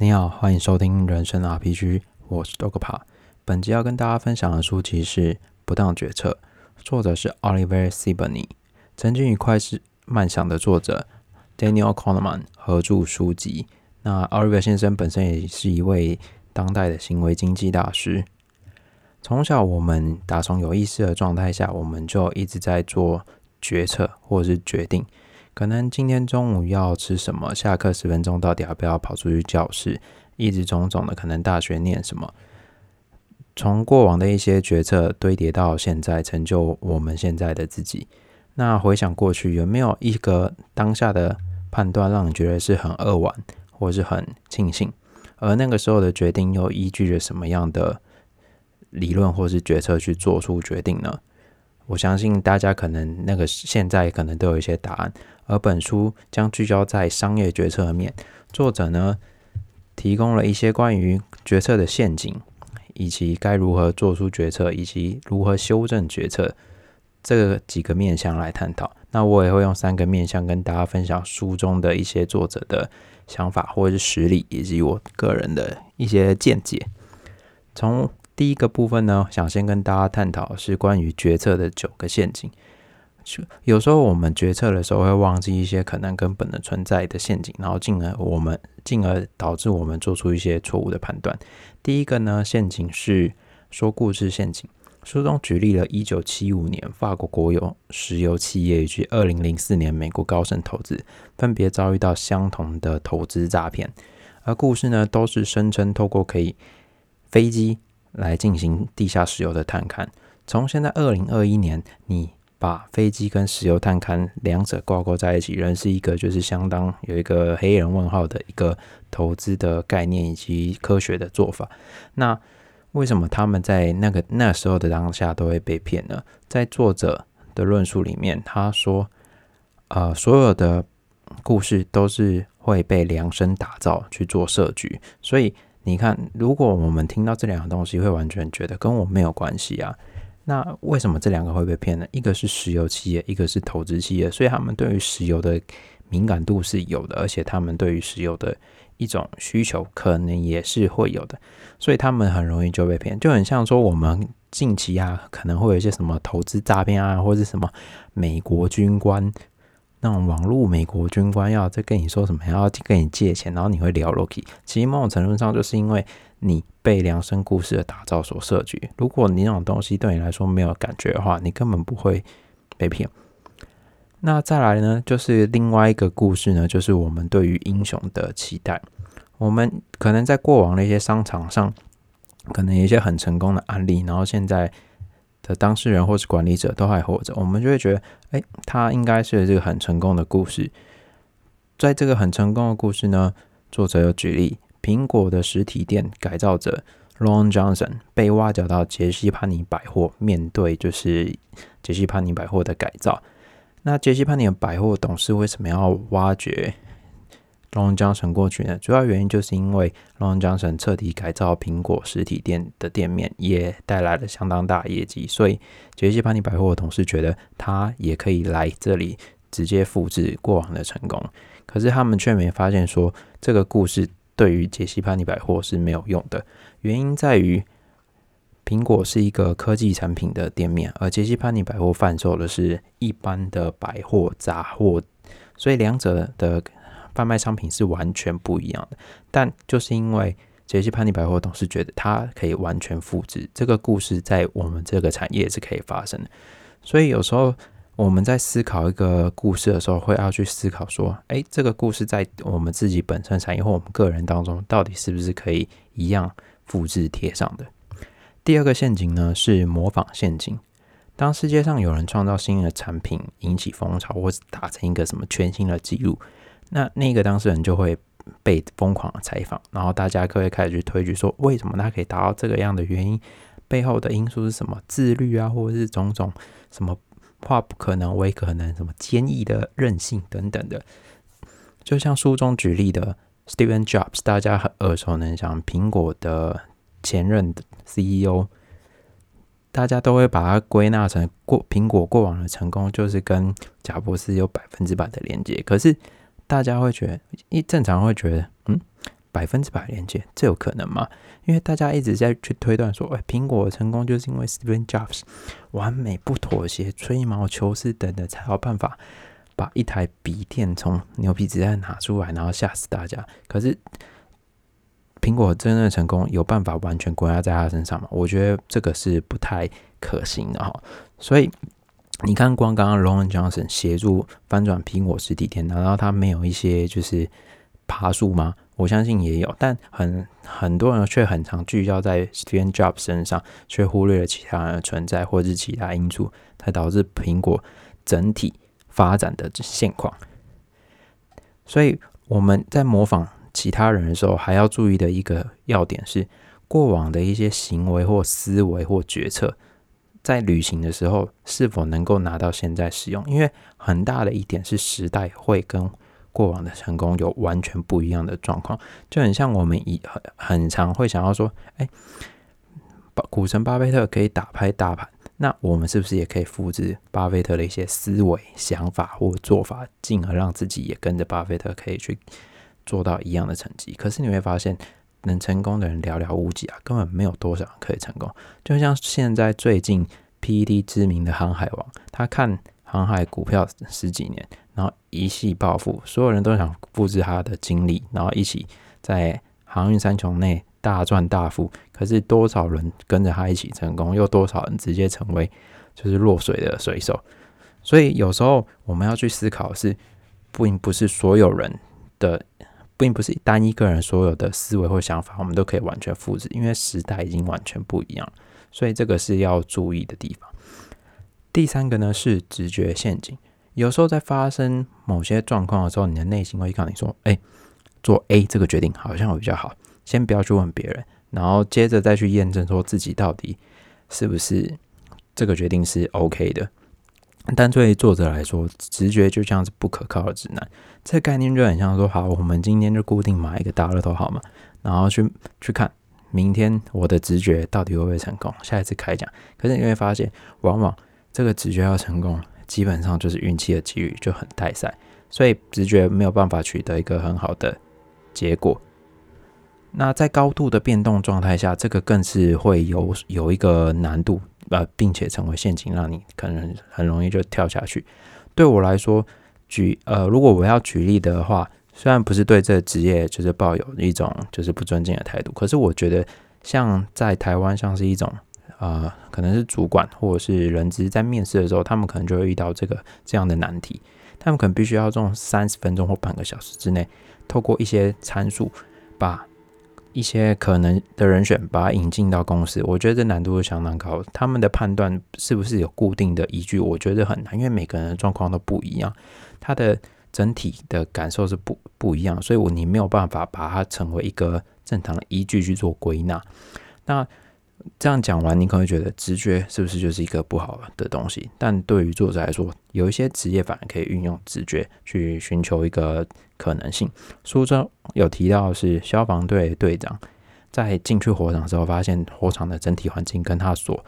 你好，欢迎收听人生 RPG，我是 Dogpa。本集要跟大家分享的书籍是《不当决策》，作者是 Oliver Sibony，曾经与快思慢想的作者 Daniel Kahneman 合著书籍。那 Oliver 先生本身也是一位当代的行为经济大师。从小，我们打从有意识的状态下，我们就一直在做决策或者是决定。可能今天中午要吃什么？下课十分钟到底要不要跑出去教室？一直种种的，可能大学念什么？从过往的一些决策堆叠到现在，成就我们现在的自己。那回想过去，有没有一个当下的判断让你觉得是很扼腕，或是很庆幸？而那个时候的决定又依据着什么样的理论或是决策去做出决定呢？我相信大家可能那个现在可能都有一些答案，而本书将聚焦在商业决策面。作者呢提供了一些关于决策的陷阱，以及该如何做出决策，以及如何修正决策这几个面向来探讨。那我也会用三个面向跟大家分享书中的一些作者的想法或者是实例，以及我个人的一些见解。从第一个部分呢，想先跟大家探讨是关于决策的九个陷阱。有时候我们决策的时候会忘记一些可能根本的存在的陷阱，然后进而我们进而导致我们做出一些错误的判断。第一个呢，陷阱是说故事陷阱。书中举例了1975年法国国有石油企业以及2004年美国高盛投资分别遭遇到相同的投资诈骗，而故事呢都是声称透过可以飞机。来进行地下石油的探勘。从现在二零二一年，你把飞机跟石油探勘两者挂钩在一起，仍是一个就是相当有一个黑人问号的一个投资的概念以及科学的做法。那为什么他们在那个那时候的当下都会被骗呢？在作者的论述里面，他说，呃，所有的故事都是会被量身打造去做设局，所以。你看，如果我们听到这两个东西，会完全觉得跟我没有关系啊。那为什么这两个会被骗呢？一个是石油企业，一个是投资企业，所以他们对于石油的敏感度是有的，而且他们对于石油的一种需求可能也是会有的，所以他们很容易就被骗。就很像说，我们近期啊，可能会有一些什么投资诈骗啊，或者什么美国军官。那种网络美国军官要再跟你说什么，要跟你借钱，然后你会聊 Loki。其实某种程度上，就是因为你被量身故事的打造所设局。如果你那种东西对你来说没有感觉的话，你根本不会被骗。那再来呢，就是另外一个故事呢，就是我们对于英雄的期待。我们可能在过往的一些商场上，可能有一些很成功的案例，然后现在。的当事人或是管理者都还活着，我们就会觉得，哎，他应该是这个很成功的故事。在这个很成功的故事呢，作者有举例，苹果的实体店改造者 Ron Johnson 被挖角到杰西潘尼百货，面对就是杰西潘尼百货的改造。那杰西潘尼百货董事为什么要挖掘？龙江城过去呢，主要原因就是因为龙江城彻底改造苹果实体店的店面，也带来了相当大业绩，所以杰西·潘尼百货的同事觉得他也可以来这里直接复制过往的成功。可是他们却没发现说这个故事对于杰西·潘尼百货是没有用的，原因在于苹果是一个科技产品的店面，而杰西·潘尼百货贩售的是一般的百货杂货，所以两者的。贩卖商品是完全不一样的，但就是因为杰西·潘尼百货董事觉得它可以完全复制这个故事，在我们这个产业是可以发生的。所以有时候我们在思考一个故事的时候，会要去思考说：，哎，这个故事在我们自己本身产业或我们个人当中，到底是不是可以一样复制贴上的？第二个陷阱呢，是模仿陷阱。当世界上有人创造新的产品，引起风潮，或是达成一个什么全新的记录。那那个当事人就会被疯狂的采访，然后大家可以开始去推举说，为什么他可以达到这个样的原因，背后的因素是什么？自律啊，或者是种种什么化不可能为可能，什么坚毅的韧性等等的。就像书中举例的 Steven Jobs，大家很耳熟能详，苹果的前任的 CEO，大家都会把它归纳成过苹果过往的成功就是跟贾博士有百分之百的连接，可是。大家会觉得，一正常会觉得，嗯，百分之百连接，这有可能吗？因为大家一直在去推断说，哎，苹果成功就是因为 Steven Jobs 完美不妥协、吹毛求疵等的，才有办法把一台笔电从牛皮纸袋拿出来，然后吓死大家。可是苹果真正的成功有办法完全归纳在他身上吗？我觉得这个是不太可行的哈。所以你看，光刚刚 Ron Johnson 协助翻转苹果实体店，难道他没有一些就是爬树吗？我相信也有，但很很多人却很常聚焦在 Steve Jobs 身上，却忽略了其他人的存在或是其他因素，才导致苹果整体发展的现况。所以我们在模仿其他人的时候，还要注意的一个要点是，过往的一些行为或思维或决策，在旅行的时候是否能够拿到现在使用？因为很大的一点是时代会跟。过往的成功有完全不一样的状况，就很像我们以很很常会想要说，哎，巴股神巴菲特可以打拍大盘，那我们是不是也可以复制巴菲特的一些思维、想法或做法，进而让自己也跟着巴菲特可以去做到一样的成绩？可是你会发现，能成功的人寥寥无几啊，根本没有多少人可以成功。就像现在最近 PET 知名的航海王，他看。航海股票十几年，然后一系暴富，所有人都想复制他的经历，然后一起在航运三穷内大赚大富。可是多少人跟着他一起成功，又多少人直接成为就是落水的水手？所以有时候我们要去思考，是并不是所有人的，并不是单一个人所有的思维或想法，我们都可以完全复制，因为时代已经完全不一样，所以这个是要注意的地方。第三个呢是直觉陷阱，有时候在发生某些状况的时候，你的内心会告诉你说：“哎，做 A 这个决定好像会比较好，先不要去问别人，然后接着再去验证说自己到底是不是这个决定是 OK 的。”但对于作者来说，直觉就像是不可靠的指南，这概念就很像说：“好，我们今天就固定买一个大乐透好吗？然后去去看明天我的直觉到底会不会成功，下一次开奖。”可是你会发现，往往这个直觉要成功，基本上就是运气的机遇就很带赛，所以直觉没有办法取得一个很好的结果。那在高度的变动状态下，这个更是会有有一个难度，呃，并且成为陷阱，让你可能很容易就跳下去。对我来说，举呃，如果我要举例的话，虽然不是对这个职业就是抱有一种就是不尊敬的态度，可是我觉得像在台湾，像是一种。啊，可能是主管或者是人资在面试的时候，他们可能就会遇到这个这样的难题。他们可能必须要用三十分钟或半个小时之内，透过一些参数，把一些可能的人选把它引进到公司。我觉得这难度是相当高。他们的判断是不是有固定的依据？我觉得很难，因为每个人的状况都不一样，他的整体的感受是不不一样，所以我你没有办法把它成为一个正常的依据去做归纳。那。这样讲完，你可能会觉得直觉是不是就是一个不好的东西？但对于作者来说，有一些职业反而可以运用直觉去寻求一个可能性。书中有提到是消防队队长在进去火场之后，发现火场的整体环境跟他所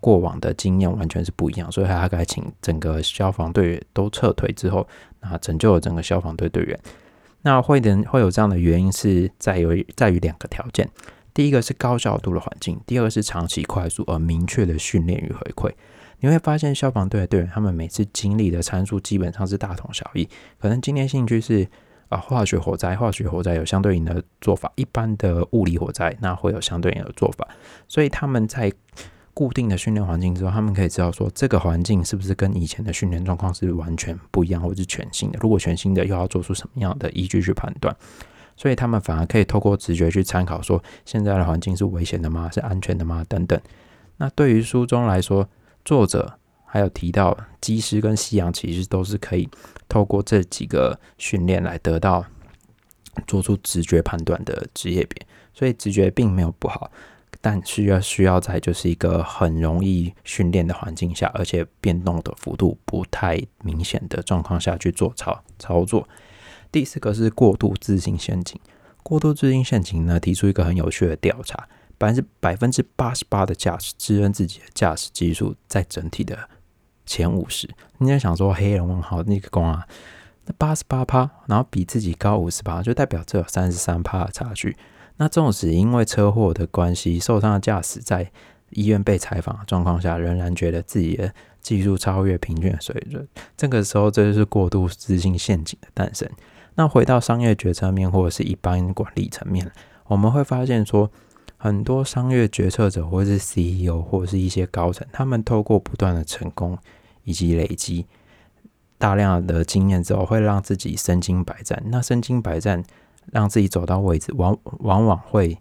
过往的经验完全是不一样，所以他该请整个消防队员都撤退之后，那拯救了整个消防队队员。那会的会有这样的原因是在于在于两个条件。第一个是高效度的环境，第二个是长期快速而明确的训练与回馈。你会发现消防队的队员，他们每次经历的参数基本上是大同小异。可能今天兴趣是啊化学火灾，化学火灾有相对应的做法；一般的物理火灾，那会有相对应的做法。所以他们在固定的训练环境之后，他们可以知道说这个环境是不是跟以前的训练状况是完全不一样，或者是全新的。如果全新的，又要做出什么样的依据去判断？所以他们反而可以透过直觉去参考，说现在的环境是危险的吗？是安全的吗？等等。那对于书中来说，作者还有提到，机师跟夕阳其实都是可以透过这几个训练来得到做出直觉判断的职业别。所以直觉并没有不好，但需要需要在就是一个很容易训练的环境下，而且变动的幅度不太明显的状况下去做操操作。第四个是过度自信陷阱。过度自信陷阱呢，提出一个很有趣的调查：百分之百分之八十八的驾驶自认自己的驾驶技术在整体的前五十。你在想说黑人问号那个光啊，那八十八趴，然后比自己高五十八，就代表这有三十三趴的差距。那纵使因为车祸的关系受伤的驾驶在医院被采访的状况下，仍然觉得自己的技术超越平均水准，这个时候这就是过度自信陷阱的诞生。那回到商业决策面或者是一般管理层面，我们会发现说，很多商业决策者或是 CEO 或是一些高层，他们透过不断的成功以及累积大量的经验之后，会让自己身经百战。那身经百战。让自己走到位置，往往往会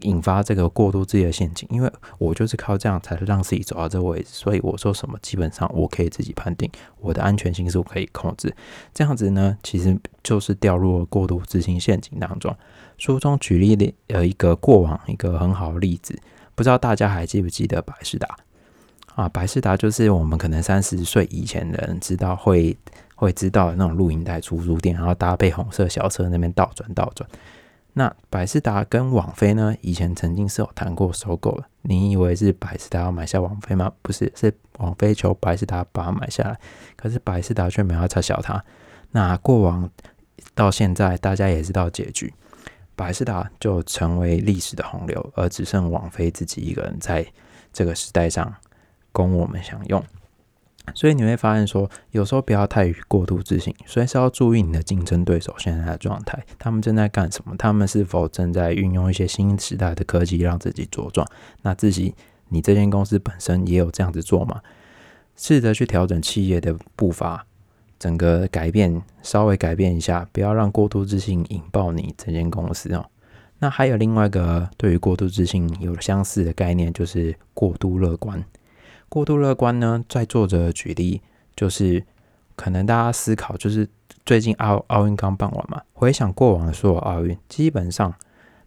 引发这个过度自己的陷阱，因为我就是靠这样才让自己走到这个位置，所以我说什么基本上我可以自己判定，我的安全性是我可以控制。这样子呢，其实就是掉入了过度自信陷阱当中。书中举例的呃一个过往一个很好的例子，不知道大家还记不记得百事达啊？百事达就是我们可能三十岁以前的人知道会。会知道那种录影带出租店，然后搭配红色小车那边倒转倒转。那百事达跟网飞呢，以前曾经是有谈过收购的。你以为是百事达要买下网飞吗？不是，是网飞求百事达把它买下来。可是百事达却没有撤销它。那过往到现在，大家也知道结局，百事达就成为历史的洪流，而只剩网飞自己一个人在这个时代上供我们享用。所以你会发现，说有时候不要太过度自信，所以是要注意你的竞争对手现在的状态，他们正在干什么，他们是否正在运用一些新时代的科技让自己茁壮？那自己你这间公司本身也有这样子做吗？试着去调整企业的步伐，整个改变稍微改变一下，不要让过度自信引爆你这间公司哦。那还有另外一个对于过度自信有相似的概念，就是过度乐观。过度乐观呢？在作者举例，就是可能大家思考，就是最近奥奥运刚办完嘛，回想过往的所有奥运，基本上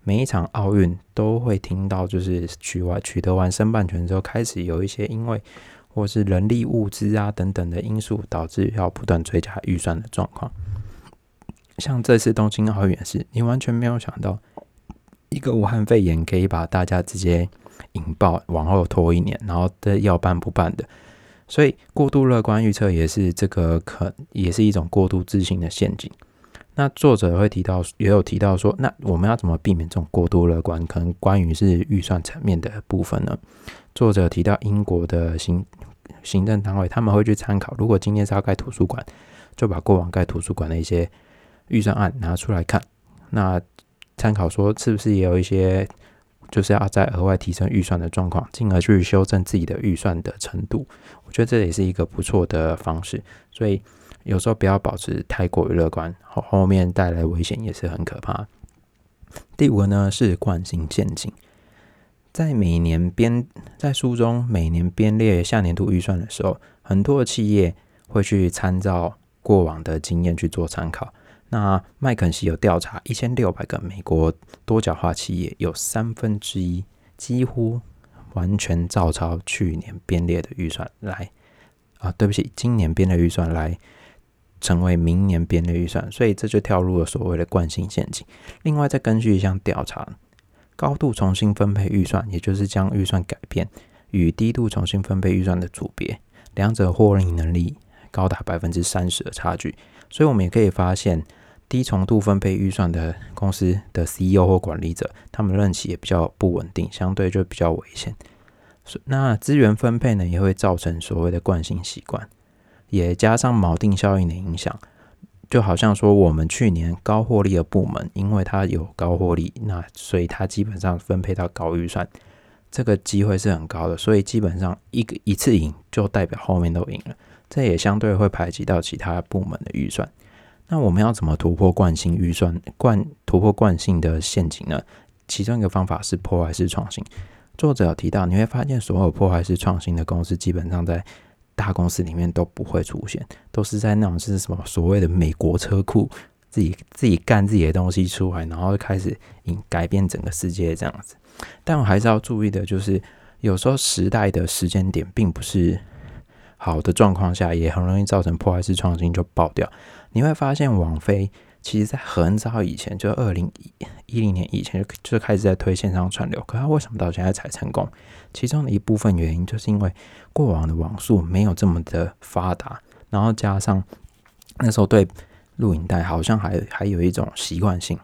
每一场奥运都会听到，就是取完取得完申办权之后，开始有一些因为或是人力物资啊等等的因素，导致要不断追加预算的状况。像这次东京奥运是，你完全没有想到，一个武汉肺炎可以把大家直接。引爆往后拖一年，然后的要办不办的，所以过度乐观预测也是这个可也是一种过度自信的陷阱。那作者会提到，也有提到说，那我们要怎么避免这种过度乐观？可能关于是预算层面的部分呢？作者提到英国的行行政单位，他们会去参考，如果今天是要盖图书馆，就把过往盖图书馆的一些预算案拿出来看，那参考说是不是也有一些。就是要再额外提升预算的状况，进而去修正自己的预算的程度。我觉得这也是一个不错的方式。所以有时候不要保持太过于乐观，后后面带来危险也是很可怕。第五个呢是惯性陷阱，在每年编在书中每年编列下年度预算的时候，很多的企业会去参照过往的经验去做参考。那麦肯锡有调查一千六百个美国多角化企业，有三分之一几乎完全照抄去年编列的预算来啊，对不起，今年编的预算来成为明年编的预算，所以这就跳入了所谓的惯性陷阱。另外，再根据一项调查，高度重新分配预算，也就是将预算改变，与低度重新分配预算的组别，两者获利能力高达百分之三十的差距。所以，我们也可以发现。低重度分配预算的公司的 CEO 或管理者，他们任期也比较不稳定，相对就比较危险。那资源分配呢，也会造成所谓的惯性习惯，也加上锚定效应的影响。就好像说，我们去年高获利的部门，因为它有高获利，那所以它基本上分配到高预算，这个机会是很高的。所以基本上一个一次赢，就代表后面都赢了。这也相对会排挤到其他部门的预算。那我们要怎么突破惯性预算惯突破惯性的陷阱呢？其中一个方法是破坏式创新。作者有提到，你会发现所有破坏式创新的公司，基本上在大公司里面都不会出现，都是在那种是什么所谓的美国车库，自己自己干自己的东西出来，然后开始引改变整个世界这样子。但我还是要注意的，就是有时候时代的时间点并不是好的状况下，也很容易造成破坏式创新就爆掉。你会发现，网飞其实在很早以前，就二零一零年以前就就开始在推线上串流，可它为什么到现在才成功？其中的一部分原因就是因为过往的网速没有这么的发达，然后加上那时候对录影带好像还还有一种习惯性，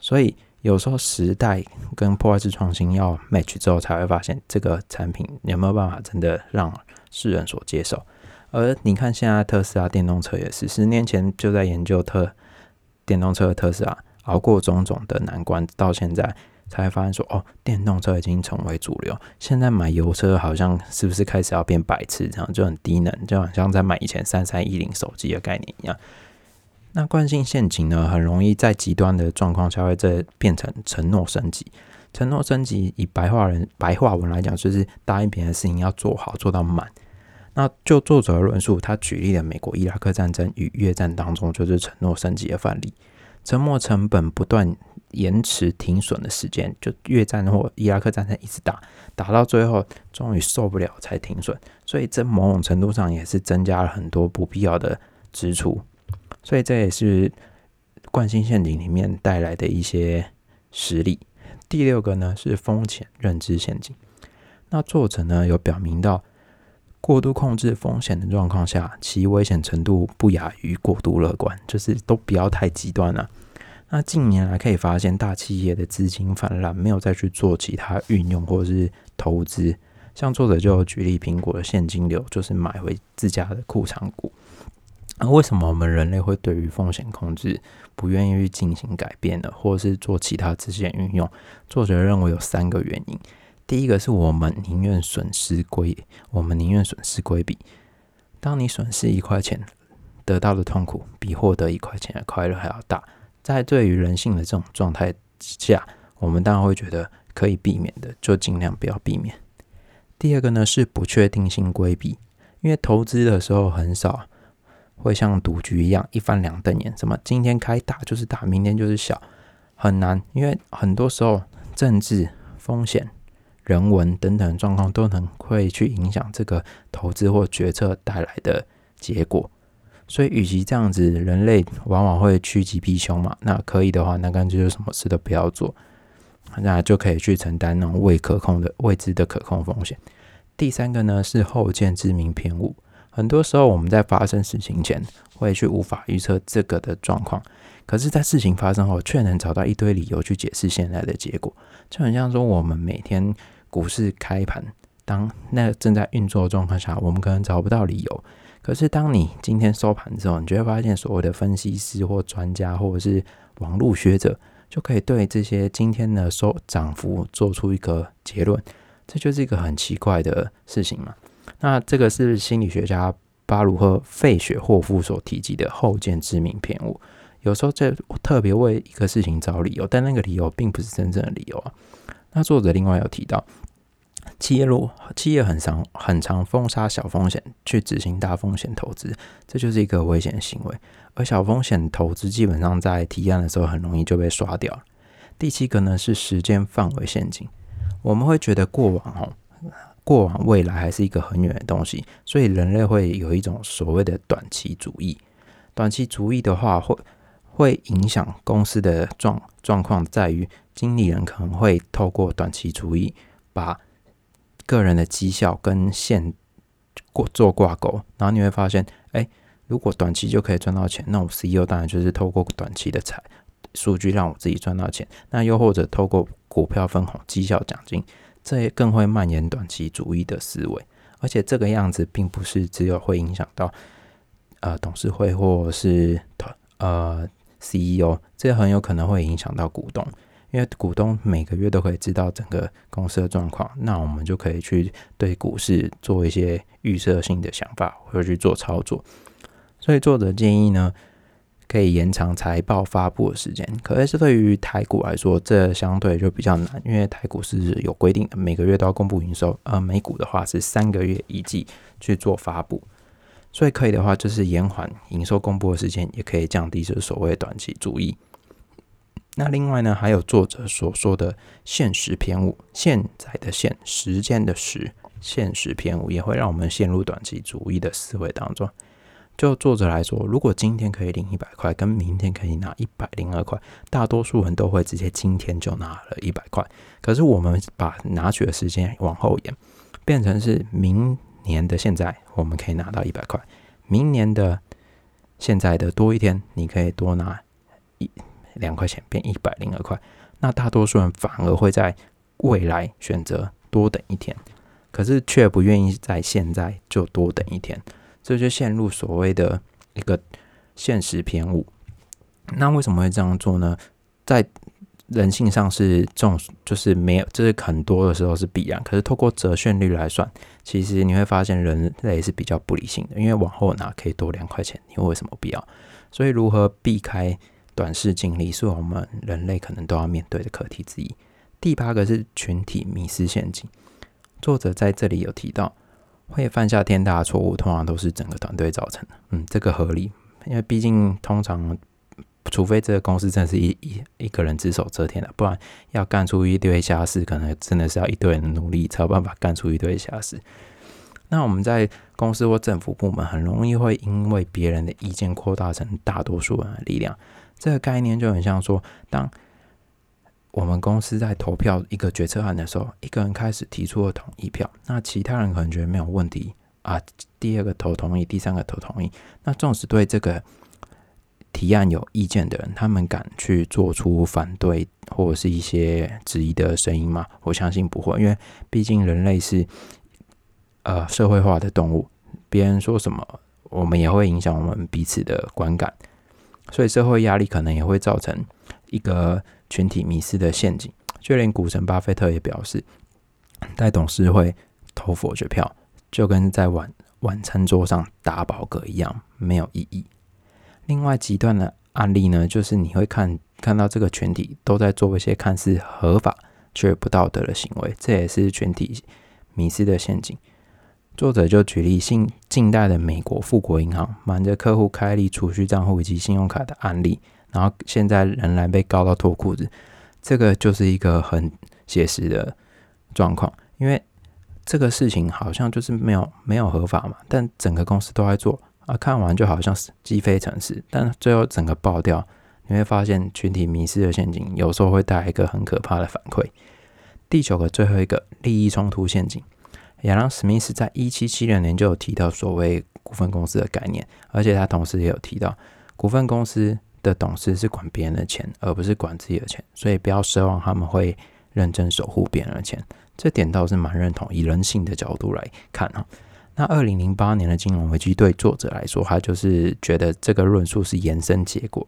所以有时候时代跟破坏式创新要 match 之后，才会发现这个产品有没有办法真的让世人所接受。而你看现在特斯拉电动车也是，十年前就在研究特电动车的特斯拉，熬过种种的难关，到现在。才发现说哦，电动车已经成为主流。现在买油车好像是不是开始要变白痴，这样就很低能，就好像在买以前三三一零手机的概念一样。那惯性陷阱呢，很容易在极端的状况下会这变成承诺升级。承诺升级以白话人白话文来讲，就是答应别人的事情要做好做到满。那就作者的论述，他举例了美国伊拉克战争与越战当中就是承诺升级的范例，沉没成本不断。延迟停损的时间，就越战或伊拉克战争一直打，打到最后终于受不了才停损，所以这某种程度上也是增加了很多不必要的支出，所以这也是惯性陷阱里面带来的一些实例。第六个呢是风险认知陷阱，那作者呢有表明到，过度控制风险的状况下，其危险程度不亚于过度乐观，就是都不要太极端了。那近年来可以发现，大企业的资金泛滥，没有再去做其他运用或是投资。像作者就举例，苹果的现金流就是买回自家的库藏股。那为什么我们人类会对于风险控制不愿意去进行改变呢？或者是做其他资金运用？作者认为有三个原因。第一个是我们宁愿损失规，我们宁愿损失规避。当你损失一块钱，得到的痛苦比获得一块钱的快乐还要大。在对于人性的这种状态之下，我们当然会觉得可以避免的，就尽量不要避免。第二个呢是不确定性规避，因为投资的时候很少会像赌局一样一翻两瞪眼，什么今天开大就是大，明天就是小，很难。因为很多时候政治风险、人文等等状况都能会去影响这个投资或决策带来的结果。所以，与其这样子，人类往往会趋吉避凶嘛。那可以的话，那干脆就什么事都不要做，那就可以去承担那种未可控的未知的可控风险。第三个呢是后见之明偏误。很多时候，我们在发生事情前会去无法预测这个的状况，可是，在事情发生后，却能找到一堆理由去解释现在的结果。就很像说，我们每天股市开盘，当那正在运作的状况下，我们可能找不到理由。可是，当你今天收盘之后，你就会发现，所谓的分析师或专家，或者是网络学者，就可以对这些今天的收涨幅做出一个结论。这就是一个很奇怪的事情嘛？那这个是心理学家巴鲁赫·费雪霍夫所提及的后见之明偏误。有时候，这特别为一个事情找理由，但那个理由并不是真正的理由啊。那作者另外有提到。企业路企业很常很常封杀小风险去执行大风险投资，这就是一个危险行为。而小风险投资基本上在提案的时候很容易就被刷掉了。第七个呢是时间范围陷阱。我们会觉得过往哦，过往未来还是一个很远的东西，所以人类会有一种所谓的短期主义。短期主义的话，会会影响公司的状状况，在于经理人可能会透过短期主义把个人的绩效跟现过做挂钩，然后你会发现，哎，如果短期就可以赚到钱，那我 CEO 当然就是透过短期的财数据让我自己赚到钱。那又或者透过股票分红、绩效奖金，这也更会蔓延短期主义的思维。而且这个样子并不是只有会影响到呃董事会或是呃 CEO，这很有可能会影响到股东。因为股东每个月都可以知道整个公司的状况，那我们就可以去对股市做一些预设性的想法，或者去做操作。所以作者建议呢，可以延长财报发布的时间。可是对于台股来说，这相对就比较难，因为台股是有规定的，每个月都要公布营收。而美股的话是三个月一季去做发布，所以可以的话就是延缓营收公布的时间，也可以降低就是所谓短期主义。那另外呢，还有作者所说的现实偏误，现在的现时间的时，现实偏误也会让我们陷入短期主义的思维当中。就作者来说，如果今天可以领一百块，跟明天可以拿一百零二块，大多数人都会直接今天就拿了一百块。可是我们把拿取的时间往后延，变成是明年的现在，我们可以拿到一百块，明年的现在的多一天，你可以多拿一两块钱，变一百零二块。那大多数人反而会在未来选择多等一天，可是却不愿意在现在就多等一天，这就陷入所谓的一个现实偏误。那为什么会这样做呢？在人性上是这种，就是没有，这是很多的时候是必然。可是透过折现率来算，其实你会发现人类是比较不理性的，因为往后拿可以多两块钱，你为什么必要？所以如何避开短视经历，是我们人类可能都要面对的课题之一。第八个是群体迷失陷阱，作者在这里有提到，会犯下天大的错误，通常都是整个团队造成的。嗯，这个合理，因为毕竟通常。除非这个公司真的是一一一个人只手遮天的，不然要干出一堆瞎事，可能真的是要一堆人的努力才有办法干出一堆瞎事。那我们在公司或政府部门，很容易会因为别人的意见扩大成大多数人的力量。这个概念就很像说，当我们公司在投票一个决策案的时候，一个人开始提出了同意票，那其他人可能觉得没有问题啊，第二个投同意，第三个投同意，那纵使对这个。提案有意见的人，他们敢去做出反对或者是一些质疑的声音吗？我相信不会，因为毕竟人类是呃社会化的动物，别人说什么，我们也会影响我们彼此的观感，所以社会压力可能也会造成一个群体迷失的陷阱。就连股神巴菲特也表示，在董事会投否决票，就跟在晚晚餐桌上打饱嗝一样，没有意义。另外极端的案例呢，就是你会看看到这个群体都在做一些看似合法却不道德的行为，这也是群体迷失的陷阱。作者就举例近近代的美国富国银行瞒着客户开立储蓄账户以及信用卡的案例，然后现在仍然被告到脱裤子，这个就是一个很写实的状况。因为这个事情好像就是没有没有合法嘛，但整个公司都在做。看完就好像是鸡飞城市，但最后整个爆掉，你会发现群体迷失的陷阱有时候会带来一个很可怕的反馈。第九个最后一个利益冲突陷阱，亚当史密斯在一七七六年就有提到所谓股份公司的概念，而且他同时也有提到，股份公司的董事是管别人的钱，而不是管自己的钱，所以不要奢望他们会认真守护别人的钱。这点倒是蛮认同，以人性的角度来看啊。那二零零八年的金融危机对作者来说，他就是觉得这个论述是延伸结果，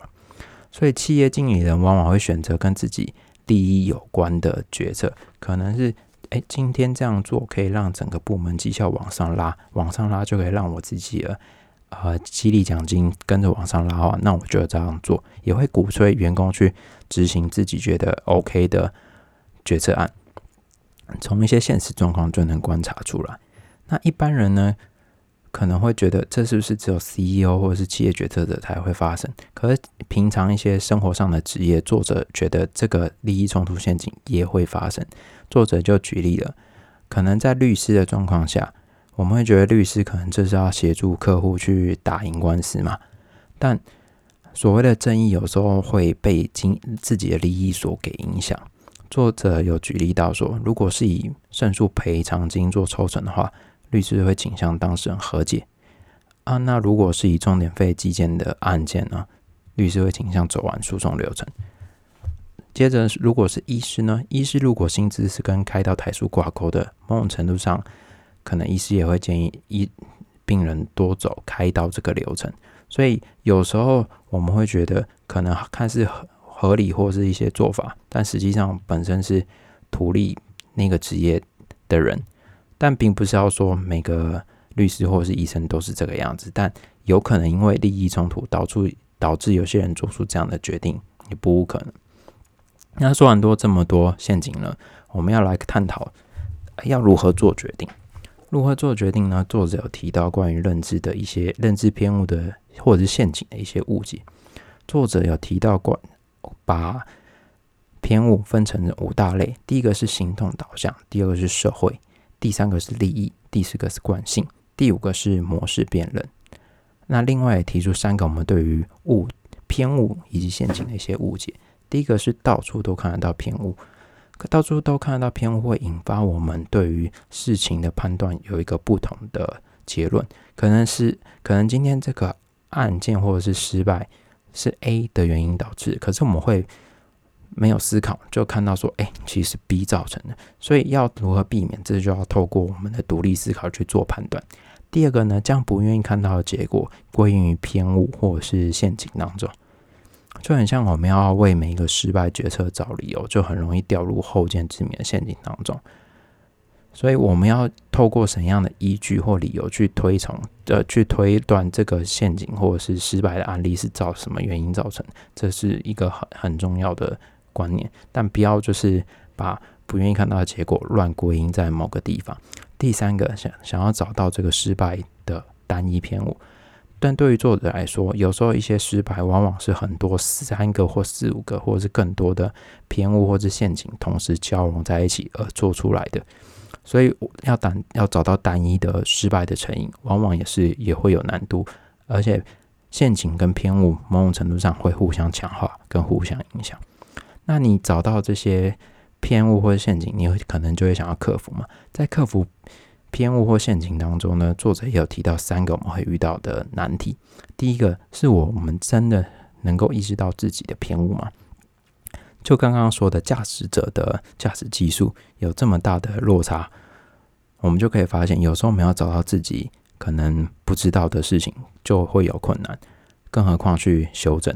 所以企业经理人往往会选择跟自己利益有关的决策，可能是哎，今天这样做可以让整个部门绩效往上拉，往上拉就可以让我自己的呃激励奖金跟着往上拉话，那我就这样做，也会鼓吹员工去执行自己觉得 OK 的决策案，从一些现实状况就能观察出来。那一般人呢，可能会觉得这是不是只有 CEO 或者是企业决策者才会发生？可是平常一些生活上的职业，作者觉得这个利益冲突陷阱也会发生。作者就举例了，可能在律师的状况下，我们会觉得律师可能就是要协助客户去打赢官司嘛。但所谓的正义有时候会被经自己的利益所给影响。作者有举例到说，如果是以胜诉赔偿金做抽成的话。律师会倾向当事人和解啊，那如果是以重点费计件的案件呢，律师会倾向走完诉讼流程。接着，如果是医师呢，医师如果薪资是跟开刀台数挂钩的，某种程度上，可能医师也会建议医病人多走开刀这个流程。所以有时候我们会觉得可能看似合合理或是一些做法，但实际上本身是图利那个职业的人。但并不是要说每个律师或者是医生都是这个样子，但有可能因为利益冲突导致导致有些人做出这样的决定，也不无可能。那说完多这么多陷阱了，我们要来探讨要如何做决定。如何做决定呢？作者有提到关于认知的一些认知偏误的或者是陷阱的一些误解。作者有提到过，把偏误分成五大类，第一个是行动导向，第二个是社会。第三个是利益，第四个是惯性，第五个是模式辨认。那另外也提出三个我们对于误偏误以及陷阱的一些误解。第一个是到处都看得到偏误，可到处都看得到偏误会引发我们对于事情的判断有一个不同的结论。可能是可能今天这个案件或者是失败是 A 的原因导致，可是我们会没有思考就看到说，哎，其实 B 造成的，所以要如何避免，这就要透过我们的独立思考去做判断。第二个呢，将不愿意看到的结果归因于偏误或者是陷阱当中，就很像我们要为每一个失败决策找理由，就很容易掉入后见之明的陷阱当中。所以我们要透过怎样的依据或理由去推崇，呃，去推断这个陷阱或者是失败的案例是造什么原因造成，这是一个很很重要的观念。但不要就是把不愿意看到的结果乱归因在某个地方。第三个，想想要找到这个失败的单一偏误，但对于作者来说，有时候一些失败往往是很多三个或四五个，或者是更多的偏误或者陷阱同时交融在一起而做出来的。所以要单要找到单一的失败的成因，往往也是也会有难度，而且陷阱跟偏误某种程度上会互相强化跟互相影响。那你找到这些偏误或陷阱，你可能就会想要克服嘛？在克服偏误或陷阱当中呢，作者也有提到三个我们会遇到的难题。第一个是我们真的能够意识到自己的偏误吗？就刚刚说的驾驶者的驾驶技术有这么大的落差，我们就可以发现，有时候我们要找到自己可能不知道的事情，就会有困难，更何况去修正。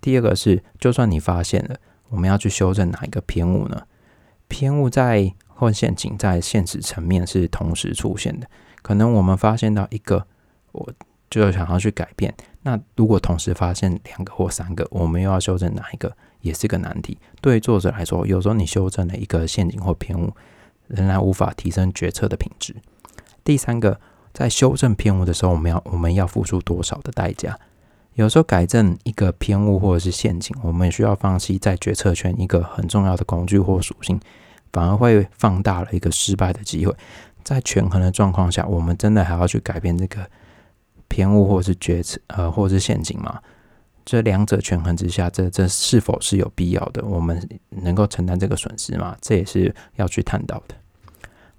第二个是，就算你发现了，我们要去修正哪一个偏误呢？偏误在或陷阱在现实层面是同时出现的，可能我们发现到一个，我就想要去改变。那如果同时发现两个或三个，我们又要修正哪一个？也是个难题。对于作者来说，有时候你修正了一个陷阱或偏误，仍然无法提升决策的品质。第三个，在修正偏误的时候，我们要我们要付出多少的代价？有时候改正一个偏误或者是陷阱，我们也需要放弃在决策圈一个很重要的工具或属性，反而会放大了一个失败的机会。在权衡的状况下，我们真的还要去改变这个偏误或是决策呃或是陷阱吗？这两者权衡之下，这这是否是有必要的？我们能够承担这个损失吗？这也是要去探讨的。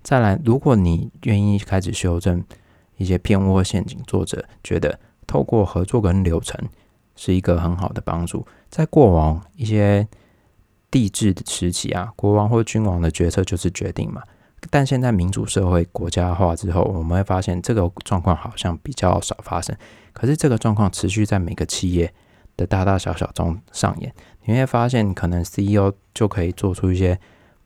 再来，如果你愿意开始修正一些偏误或陷阱，作者觉得透过合作跟流程是一个很好的帮助。在过往一些帝制的时期啊，国王或君王的决策就是决定嘛。但现在民主社会国家化之后，我们会发现这个状况好像比较少发生。可是这个状况持续在每个企业。的大大小小中上演，你会发现，可能 CEO 就可以做出一些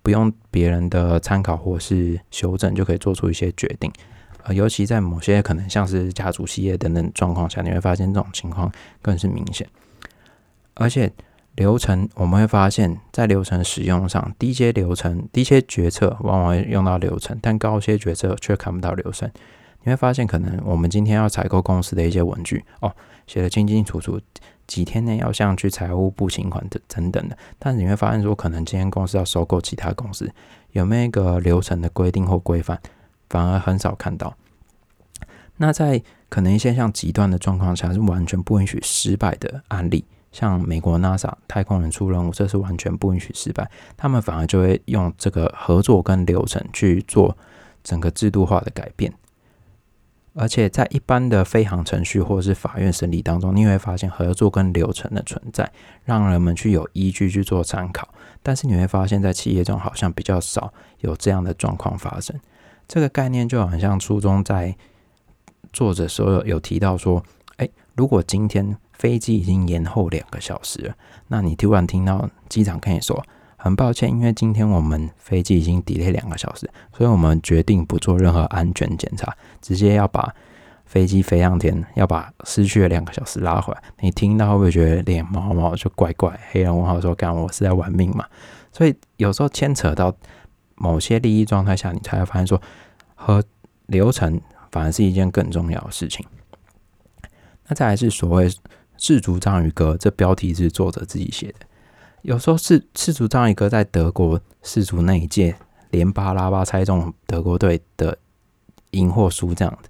不用别人的参考或是修正就可以做出一些决定，呃，尤其在某些可能像是家族企业等等状况下，你会发现这种情况更是明显。而且流程，我们会发现，在流程使用上，低阶流程、低阶决策往往会用到流程，但高阶决策却看不到流程。你会发现，可能我们今天要采购公司的一些文具，哦，写的清清楚楚。几天内要向去财务部请款的等等的，但是你会发现说，可能今天公司要收购其他公司，有没有一个流程的规定或规范，反而很少看到。那在可能一些像极端的状况下，是完全不允许失败的案例，像美国 NASA 太空人出任务，这是完全不允许失败，他们反而就会用这个合作跟流程去做整个制度化的改变。而且在一般的飞行程序或者是法院审理当中，你会发现合作跟流程的存在，让人们去有依据去做参考。但是你会发现在企业中好像比较少有这样的状况发生。这个概念就好像初中在作者所有有提到说，哎，如果今天飞机已经延后两个小时了，那你突然听到机长跟你说。很抱歉，因为今天我们飞机已经 delay 两个小时，所以我们决定不做任何安全检查，直接要把飞机飞上天，要把失去的两个小时拉回来。你听到会不会觉得脸毛毛就怪怪？黑人问号说：“干，我是在玩命嘛？”所以有时候牵扯到某些利益状态下，你才会发现说，和流程反而是一件更重要的事情。那再来是所谓“赤足章鱼哥”，这标题是作者自己写的。有时候是世足章鱼哥在德国世足那一届连巴拉巴猜中德国队的赢或输这样子，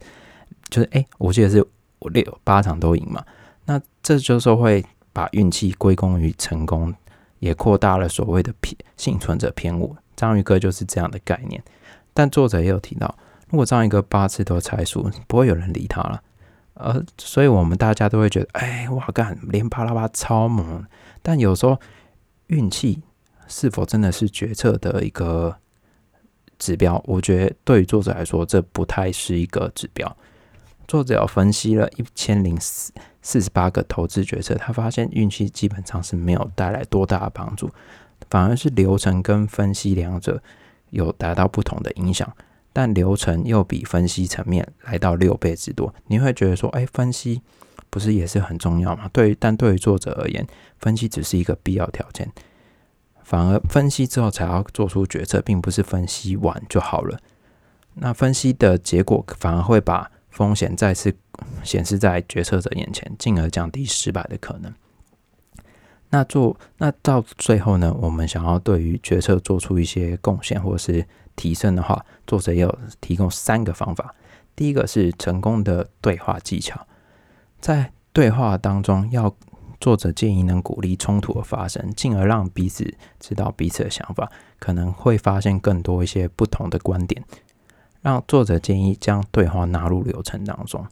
就是哎，我记得是六八场都赢嘛，那这就是会把运气归功于成功，也扩大了所谓的偏幸存者偏误。章鱼哥就是这样的概念，但作者也有提到，如果章鱼哥八次都猜输，不会有人理他了。呃，所以我们大家都会觉得，哎，哇干，连啪啦啪超猛。但有时候运气是否真的是决策的一个指标？我觉得对于作者来说，这不太是一个指标。作者有分析了一千零四四十八个投资决策，他发现运气基本上是没有带来多大的帮助，反而是流程跟分析两者有达到不同的影响。但流程又比分析层面来到六倍之多，你会觉得说，哎，分析不是也是很重要吗？对，但对于作者而言，分析只是一个必要条件，反而分析之后才要做出决策，并不是分析完就好了。那分析的结果反而会把风险再次显示在决策者眼前，进而降低失败的可能。那做那到最后呢？我们想要对于决策做出一些贡献，或是。提升的话，作者也有提供三个方法。第一个是成功的对话技巧，在对话当中，要作者建议能鼓励冲突的发生，进而让彼此知道彼此的想法，可能会发现更多一些不同的观点。让作者建议将对话纳入流程当中，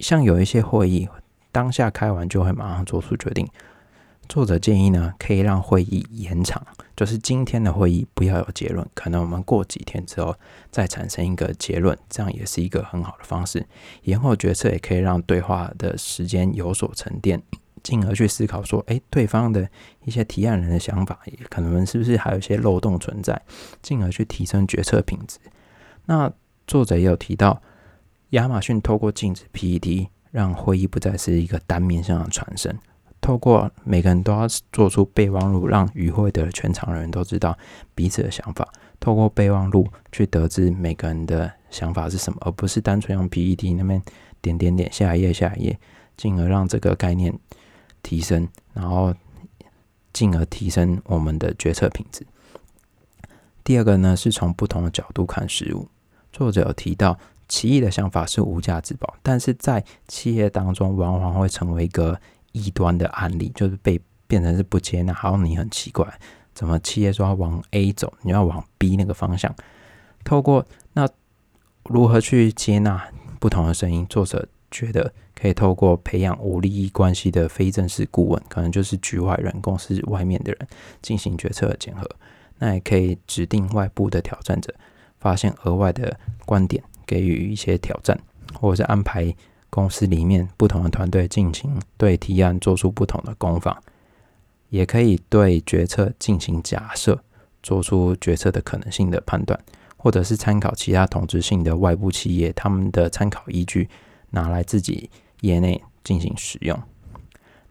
像有一些会议当下开完就会马上做出决定。作者建议呢，可以让会议延长，就是今天的会议不要有结论，可能我们过几天之后再产生一个结论，这样也是一个很好的方式。延后决策也可以让对话的时间有所沉淀，进而去思考说，哎，对方的一些提案人的想法，可能是不是还有一些漏洞存在，进而去提升决策品质。那作者也有提到，亚马逊透过禁止 PET，让会议不再是一个单面向的传声。透过每个人都要做出备忘录，让与会的全场人都知道彼此的想法。透过备忘录去得知每个人的想法是什么，而不是单纯用 PPT 那边点点点下一页下一页，进而让这个概念提升，然后进而提升我们的决策品质。第二个呢，是从不同的角度看事物。作者有提到，奇异的想法是无价之宝，但是在企业当中，往往会成为一个。异端的案例就是被变成是不接纳，好像你很奇怪，怎么企业说要往 A 走，你要往 B 那个方向？透过那如何去接纳不同的声音？作者觉得可以透过培养无利益关系的非正式顾问，可能就是局外人、公司外面的人进行决策的检核。那也可以指定外部的挑战者，发现额外的观点，给予一些挑战，或者是安排。公司里面不同的团队进行对提案做出不同的攻防，也可以对决策进行假设，做出决策的可能性的判断，或者是参考其他同质性的外部企业他们的参考依据，拿来自己业内进行使用。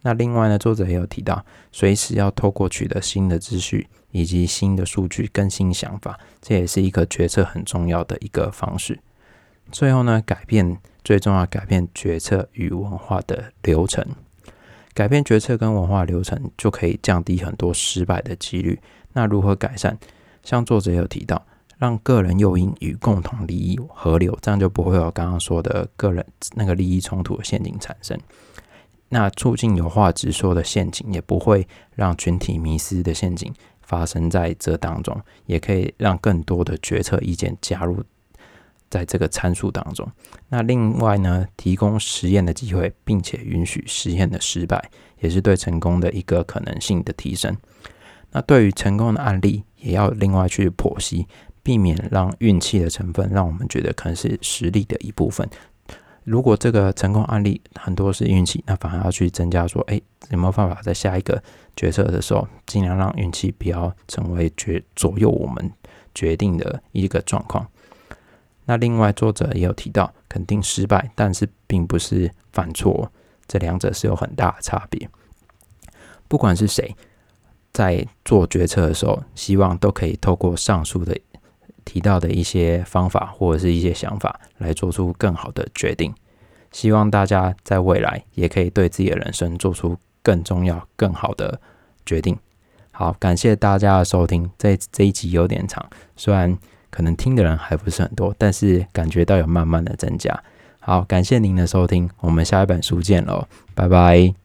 那另外呢，作者也有提到，随时要透过取得新的资讯以及新的数据更新想法，这也是一个决策很重要的一个方式。最后呢，改变最重要，改变决策与文化的流程。改变决策跟文化流程，就可以降低很多失败的几率。那如何改善？像作者有提到，让个人诱因与共同利益合流，这样就不会有刚刚说的个人那个利益冲突的陷阱产生。那促进有话直说的陷阱，也不会让群体迷失的陷阱发生在这当中，也可以让更多的决策意见加入。在这个参数当中，那另外呢，提供实验的机会，并且允许实验的失败，也是对成功的一个可能性的提升。那对于成功的案例，也要另外去剖析，避免让运气的成分让我们觉得可能是实力的一部分。如果这个成功案例很多是运气，那反而要去增加说，哎，有没有办法在下一个决策的时候，尽量让运气不要成为决左右我们决定的一个状况。那另外，作者也有提到，肯定失败，但是并不是犯错，这两者是有很大的差别。不管是谁在做决策的时候，希望都可以透过上述的提到的一些方法或者是一些想法，来做出更好的决定。希望大家在未来也可以对自己的人生做出更重要、更好的决定。好，感谢大家的收听，这这一集有点长，虽然。可能听的人还不是很多，但是感觉到有慢慢的增加。好，感谢您的收听，我们下一本书见喽，拜拜。